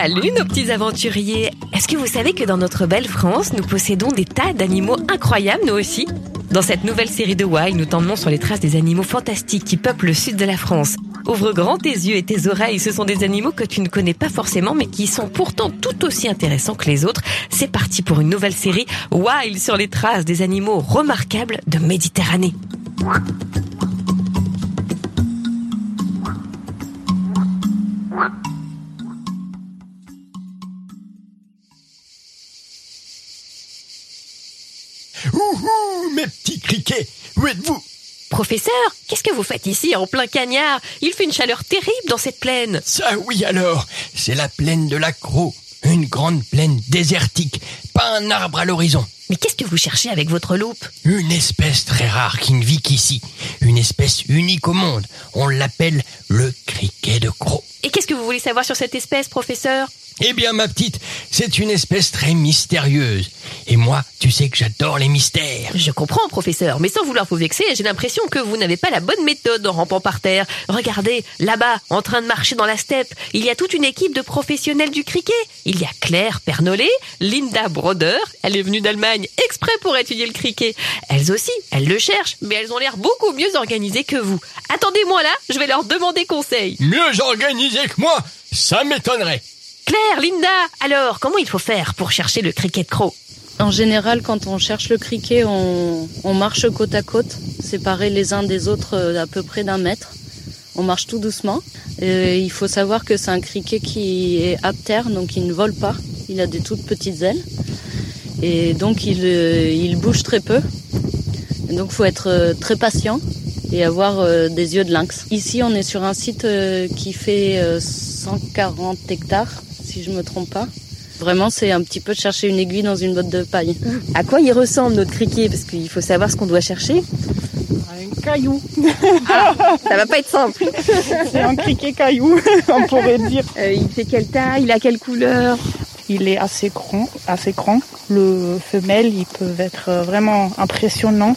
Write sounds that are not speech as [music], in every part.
Salut nos petits aventuriers Est-ce que vous savez que dans notre belle France, nous possédons des tas d'animaux incroyables, nous aussi? Dans cette nouvelle série de Wild, nous t'emmenons sur les traces des animaux fantastiques qui peuplent le sud de la France. Ouvre grand tes yeux et tes oreilles, ce sont des animaux que tu ne connais pas forcément, mais qui sont pourtant tout aussi intéressants que les autres. C'est parti pour une nouvelle série Wild sur les traces des animaux remarquables de Méditerranée. Professeur, qu'est-ce que vous faites ici en plein cagnard? Il fait une chaleur terrible dans cette plaine. Ça oui alors, c'est la plaine de l'Accro, une grande plaine désertique, pas un arbre à l'horizon. Mais qu'est-ce que vous cherchez avec votre loupe Une espèce très rare qui ne vit qu'ici, une espèce unique au monde. On l'appelle le criquet de Croc. Et qu'est-ce que vous voulez savoir sur cette espèce, professeur Eh bien ma petite, c'est une espèce très mystérieuse. Et moi, tu sais que j'adore les mystères. Je comprends, professeur, mais sans vouloir vous vexer, j'ai l'impression que vous n'avez pas la bonne méthode en rampant par terre. Regardez, là-bas, en train de marcher dans la steppe, il y a toute une équipe de professionnels du criquet. Il y a Claire Pernollet, Linda Broder, elle est venue d'Allemagne exprès pour étudier le criquet. Elles aussi, elles le cherchent, mais elles ont l'air beaucoup mieux organisées que vous. Attendez-moi là, je vais leur demander conseil. Mieux organisé que moi, ça m'étonnerait. Claire, Linda, alors, comment il faut faire pour chercher le criquet de croc? En général, quand on cherche le criquet, on, on marche côte à côte, séparés les uns des autres euh, à peu près d'un mètre. On marche tout doucement. Euh, il faut savoir que c'est un criquet qui est aptère, donc il ne vole pas. Il a des toutes petites ailes. Et donc il, euh, il bouge très peu. Et donc il faut être euh, très patient et avoir euh, des yeux de lynx. Ici, on est sur un site qui fait euh, 140 hectares, si je me trompe pas. Vraiment, c'est un petit peu de chercher une aiguille dans une botte de paille. À quoi il ressemble notre criquet? Parce qu'il faut savoir ce qu'on doit chercher. Un caillou. [laughs] Ça va pas être simple. C'est un criquet caillou, [laughs] on pourrait dire. Euh, il fait quelle taille? Il a quelle couleur? Il est assez grand, assez grand. Le femelle, ils peuvent être vraiment impressionnants.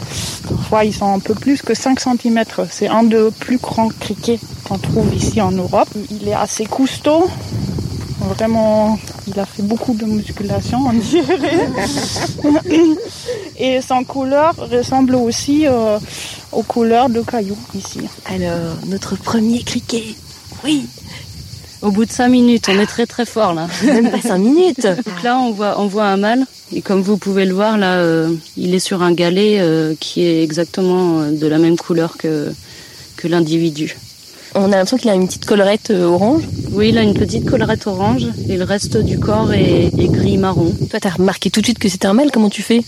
Parfois, ils sont un peu plus que 5 cm. C'est un des plus grands criquets qu'on trouve ici en Europe. Il est assez costaud. Vraiment, il a fait beaucoup de musculation, on dirait. [laughs] Et son couleur ressemble aussi euh, aux couleurs de cailloux ici. Alors, notre premier criquet. Oui, Au bout de cinq minutes, on est très très fort là. [laughs] même pas cinq minutes. Donc là, on voit, on voit un mâle. Et comme vous pouvez le voir, là, euh, il est sur un galet euh, qui est exactement euh, de la même couleur que, que l'individu. On a l'impression qu'il a une petite collerette orange. Oui, il a une petite collerette orange et le reste du corps est, est gris-marron. Toi, t'as remarqué tout de suite que c'était un mâle? Comment tu fais?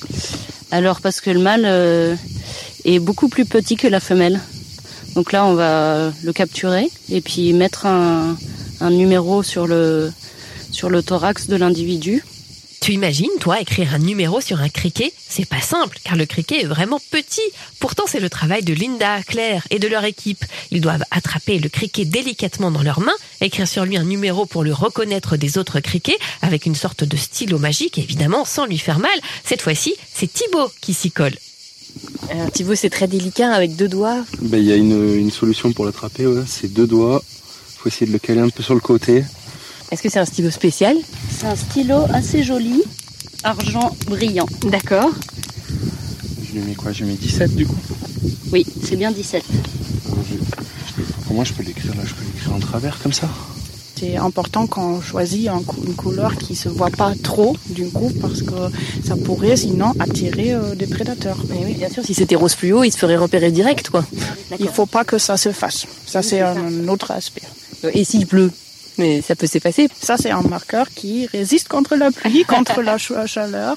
Alors, parce que le mâle euh, est beaucoup plus petit que la femelle. Donc là, on va le capturer et puis mettre un, un numéro sur le, sur le thorax de l'individu. Tu imagines, toi, écrire un numéro sur un criquet? C'est pas simple, car le criquet est vraiment petit. Pourtant, c'est le travail de Linda, Claire et de leur équipe. Ils doivent attraper le criquet délicatement dans leurs mains, écrire sur lui un numéro pour le reconnaître des autres criquets, avec une sorte de stylo magique, évidemment, sans lui faire mal. Cette fois-ci, c'est Thibaut qui s'y colle. Alors Thibaut, c'est très délicat avec deux doigts. Ben, Il y a une, une solution pour l'attraper, ouais. c'est deux doigts. Faut essayer de le caler un peu sur le côté. Est-ce que c'est un stylo spécial C'est un stylo assez joli, argent brillant. D'accord. Je lui mets quoi? Je lui mets 17 du coup? Oui, c'est bien 17. Alors, je- Pour moi, je peux l'écrire là, je peux l'écrire en travers comme ça. C'est important quand on choisit un cou- une couleur qui se voit pas trop d'une coup parce que ça pourrait sinon attirer euh, des prédateurs. Eh oui, bien sûr, si c'était rose fluo, il se ferait repérer direct, quoi. Il faut pas que ça se fasse. Ça c'est un autre aspect. Et s'il pleut Mais ça peut s'effacer. Ça c'est un marqueur qui résiste contre la pluie, [laughs] contre la ch- chaleur.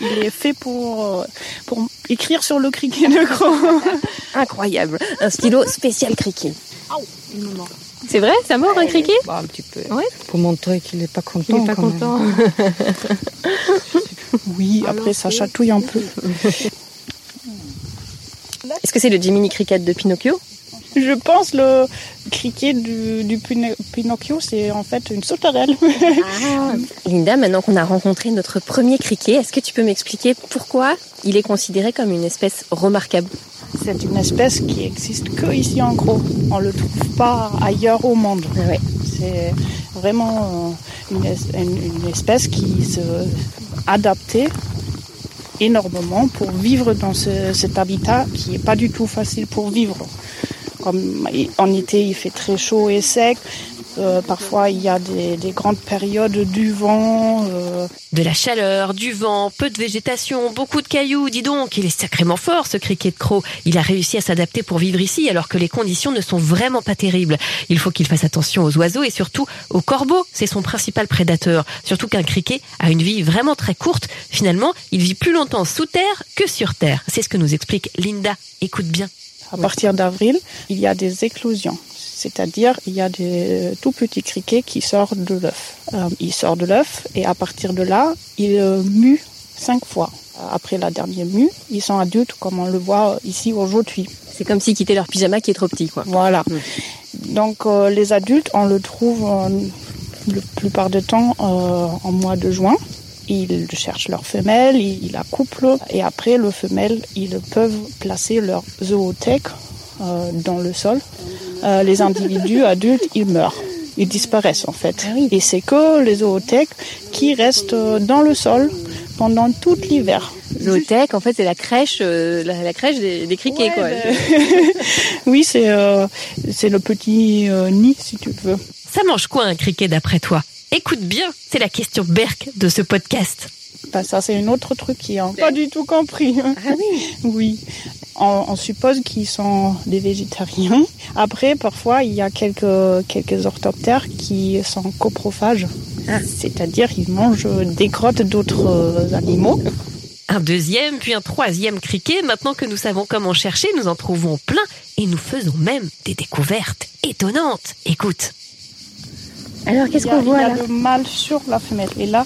Il est fait pour euh, pour écrire sur le criquet de gros. [laughs] Incroyable. Un stylo spécial criquet. C'est vrai? Ça mord un criquet? Bah, un petit peu. Ouais. Pour montrer qu'il n'est pas content. Il est pas quand même. content. [laughs] Oui, après ça chatouille un peu. Est-ce que c'est le Jiminy Cricket de Pinocchio? Je pense le criquet du, du Pino- Pinocchio, c'est en fait une sauterelle. Linda, maintenant qu'on a rencontré notre premier criquet, est-ce que tu peux m'expliquer pourquoi il est considéré comme une espèce remarquable? C'est une espèce qui existe que ici en gros. On le trouve pas ailleurs au monde. Ouais. C'est vraiment euh, une, es- une- une espèce qui se adaptée énormément pour vivre dans ce- cet habitat qui est pas du tout facile pour vivre. Comme en été, il fait très chaud et sec. Euh, parfois, il y a des, des grandes périodes du vent. euh, De la chaleur, du vent, peu de végétation, beaucoup de cailloux. Dis donc, il est sacrément fort ce criquet de croc. Il a réussi à s'adapter pour vivre ici alors que les conditions ne sont vraiment pas terribles. Il faut qu'il fasse attention aux oiseaux et surtout aux corbeaux. C'est son principal prédateur. Surtout qu'un criquet a une vie vraiment très courte. Finalement, il vit plus longtemps sous terre que sur terre. C'est ce que nous explique Linda. Écoute bien. À partir d'avril, il y a des éclosions. C'est-à-dire, il y a des tout petits criquets qui sortent de l'œuf. Euh, ils sortent de l'œuf et à partir de là, ils euh, muent cinq fois. Après la dernière mue, ils sont adultes comme on le voit ici aujourd'hui. C'est comme s'ils quittaient leur pyjama qui est trop petit, quoi. Voilà. Donc euh, les adultes, on le trouve euh, la plupart du temps euh, en mois de juin. Ils cherchent leur femelle, ils, ils la couplent et après le femelle, ils peuvent placer leur zoothèque euh, dans le sol. Euh, les individus adultes, ils meurent. Ils disparaissent en fait. Et c'est que les zoothèques qui restent euh, dans le sol pendant tout l'hiver. Zootech, en fait, c'est la crèche, euh, la, la crèche des, des criquets, quoi. [laughs] oui, c'est euh, c'est le petit euh, nid si tu veux. Ça mange quoi un criquet d'après toi? Écoute bien, c'est la question Berk de ce podcast. Bah, ça, c'est un autre truc qui n'a pas du tout compris. Ah oui Oui. On, on suppose qu'ils sont des végétariens. Après, parfois, il y a quelques, quelques orthoptères qui sont coprophages. C'est-à-dire, ils mangent des grottes d'autres euh, animaux. Un deuxième, puis un troisième criquet. Maintenant que nous savons comment chercher, nous en trouvons plein et nous faisons même des découvertes étonnantes. Écoute. Alors, qu'est-ce Il y a- qu'on voit Il y là a le mâle sur la femelle. Et là,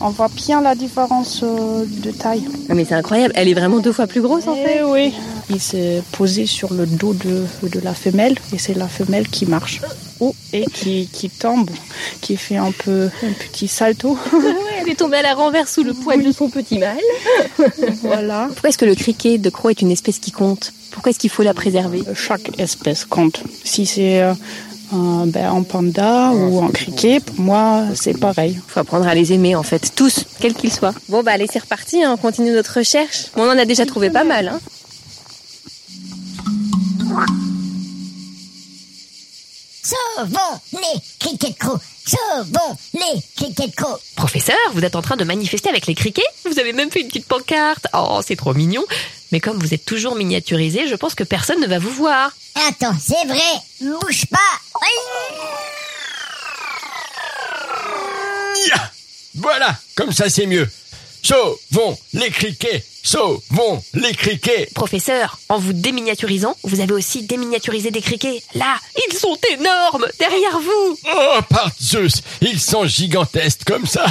on voit bien la différence euh, de taille. Ah, Mais c'est incroyable, elle est vraiment deux fois plus grosse, en fait. Eh oui. Il s'est posé sur le dos de, de la femelle et c'est la femelle qui marche. Oh, et qui, qui tombe, qui fait un peu un petit salto. [laughs] Elle est tombée à la renverse sous le poids de son petit mâle. voilà. Pourquoi est-ce que le criquet de croc est une espèce qui compte? Pourquoi est-ce qu'il faut la préserver? Chaque espèce compte. Si c'est euh, ben, un panda ou un criquet, pour moi, c'est pareil. faut apprendre à les aimer, en fait, tous, quels qu'ils soient. Bon, bah allez, c'est reparti, hein, on continue notre recherche. Bon, on en a déjà trouvé pas mal, hein. Sauvons les criquets de crocs Sauvons les criquets de crocs Professeur, vous êtes en train de manifester avec les criquets? Vous avez même fait une petite pancarte. Oh, c'est trop mignon. Mais comme vous êtes toujours miniaturisé, je pense que personne ne va vous voir. Attends, c'est vrai Bouge pas Voilà, comme ça c'est mieux. Sauvons les criquets Sauvons les criquets Professeur, en vous déminiaturisant, vous avez aussi déminiaturisé des criquets. Là, ils sont énormes, derrière vous. Oh, par Zeus, ils sont gigantesques comme ça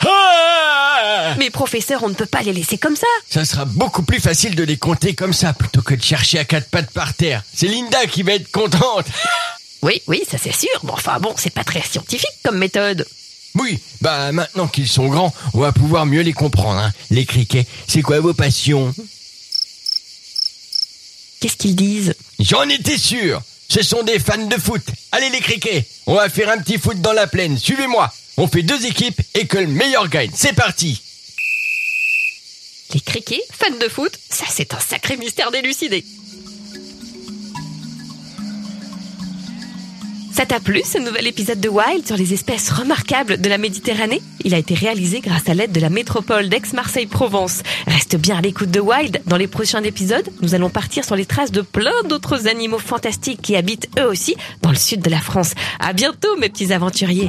Ah [laughs] Mais professeur, on ne peut pas les laisser comme ça. Ça sera beaucoup plus facile de les compter comme ça plutôt que de chercher à quatre pattes par terre. C'est Linda qui va être contente. [laughs] Oui, oui, ça c'est sûr. Bon, enfin bon, c'est pas très scientifique comme méthode. Oui, bah maintenant qu'ils sont grands, on va pouvoir mieux les comprendre. Hein. Les criquets, c'est quoi vos passions? Qu'est-ce qu'ils disent? J'en étais sûr. Ce sont des fans de foot. Allez les criquets, on va faire un petit foot dans la plaine. Suivez-moi. On fait deux équipes et que le meilleur gagne. C'est parti. Les criquets, fans de foot, ça c'est un sacré mystère d'élucider. Ça t'a plu ce nouvel épisode de Wild sur les espèces remarquables de la Méditerranée? Il a été réalisé grâce à l'aide de la métropole d'Aix-Marseille-Provence. Reste bien à l'écoute de Wild. Dans les prochains épisodes, nous allons partir sur les traces de plein d'autres animaux fantastiques qui habitent eux aussi dans le sud de la France. À bientôt mes petits aventuriers.